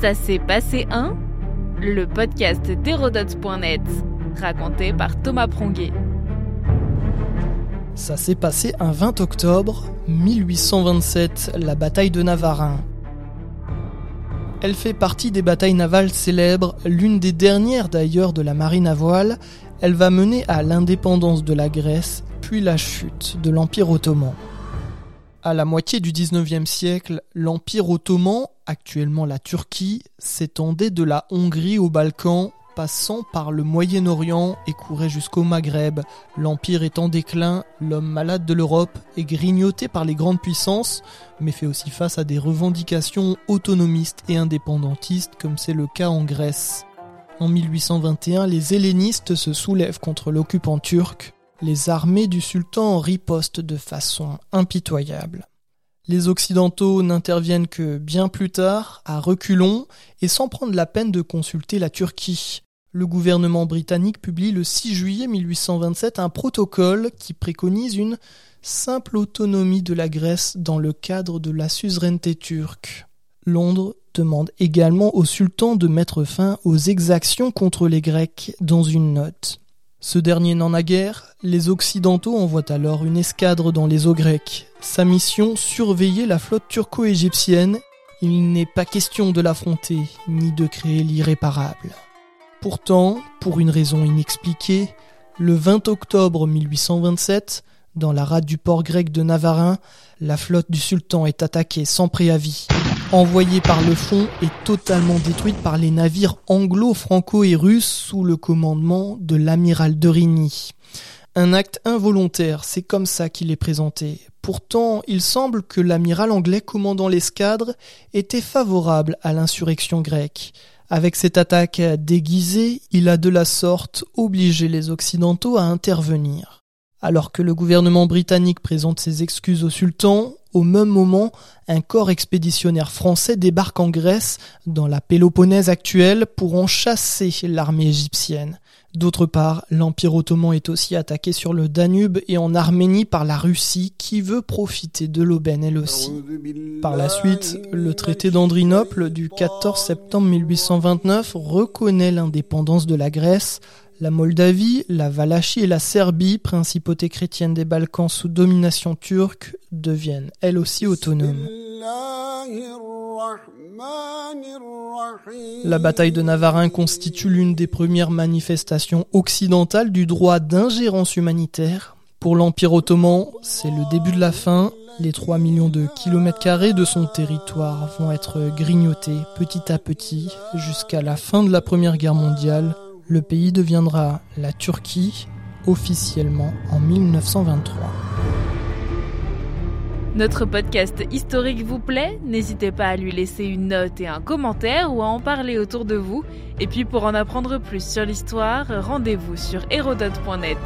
Ça s'est passé un Le podcast d'Hérodote.net, raconté par Thomas Pronguet. Ça s'est passé un 20 octobre 1827, la bataille de Navarin. Elle fait partie des batailles navales célèbres, l'une des dernières d'ailleurs de la marine à voile. Elle va mener à l'indépendance de la Grèce, puis la chute de l'Empire ottoman. À la moitié du XIXe siècle, l'Empire ottoman, actuellement la Turquie, s'étendait de la Hongrie au Balkan, passant par le Moyen-Orient et courait jusqu'au Maghreb. L'Empire est en déclin, l'homme malade de l'Europe est grignoté par les grandes puissances, mais fait aussi face à des revendications autonomistes et indépendantistes comme c'est le cas en Grèce. En 1821, les hellénistes se soulèvent contre l'occupant turc, les armées du sultan ripostent de façon impitoyable. Les Occidentaux n'interviennent que bien plus tard, à reculons, et sans prendre la peine de consulter la Turquie. Le gouvernement britannique publie le 6 juillet 1827 un protocole qui préconise une simple autonomie de la Grèce dans le cadre de la suzeraineté turque. Londres demande également au sultan de mettre fin aux exactions contre les Grecs dans une note. Ce dernier n'en a guère, les Occidentaux envoient alors une escadre dans les eaux grecques. Sa mission, surveiller la flotte turco-égyptienne. Il n'est pas question de l'affronter, ni de créer l'irréparable. Pourtant, pour une raison inexpliquée, le 20 octobre 1827, dans la rade du port grec de Navarin, la flotte du sultan est attaquée sans préavis envoyée par le fond et totalement détruite par les navires anglo, franco et russes sous le commandement de l'amiral de Rigny. Un acte involontaire, c'est comme ça qu'il est présenté. Pourtant, il semble que l'amiral anglais commandant l'escadre était favorable à l'insurrection grecque. Avec cette attaque déguisée, il a de la sorte obligé les Occidentaux à intervenir. Alors que le gouvernement britannique présente ses excuses au sultan, au même moment, un corps expéditionnaire français débarque en Grèce, dans la Péloponnèse actuelle, pour en chasser l'armée égyptienne. D'autre part, l'Empire ottoman est aussi attaqué sur le Danube et en Arménie par la Russie qui veut profiter de l'aubaine elle aussi. Par la suite, le traité d'Andrinople du 14 septembre 1829 reconnaît l'indépendance de la Grèce, la Moldavie, la Valachie et la Serbie, principautés chrétiennes des Balkans sous domination turque, deviennent elles aussi autonomes. La bataille de Navarin constitue l'une des premières manifestations occidentales du droit d'ingérence humanitaire. Pour l'Empire ottoman, c'est le début de la fin. Les 3 millions de kilomètres carrés de son territoire vont être grignotés petit à petit jusqu'à la fin de la Première Guerre mondiale le pays deviendra la Turquie officiellement en 1923. Notre podcast historique vous plaît? N'hésitez pas à lui laisser une note et un commentaire ou à en parler autour de vous. Et puis pour en apprendre plus sur l'histoire, rendez-vous sur hérodote.net.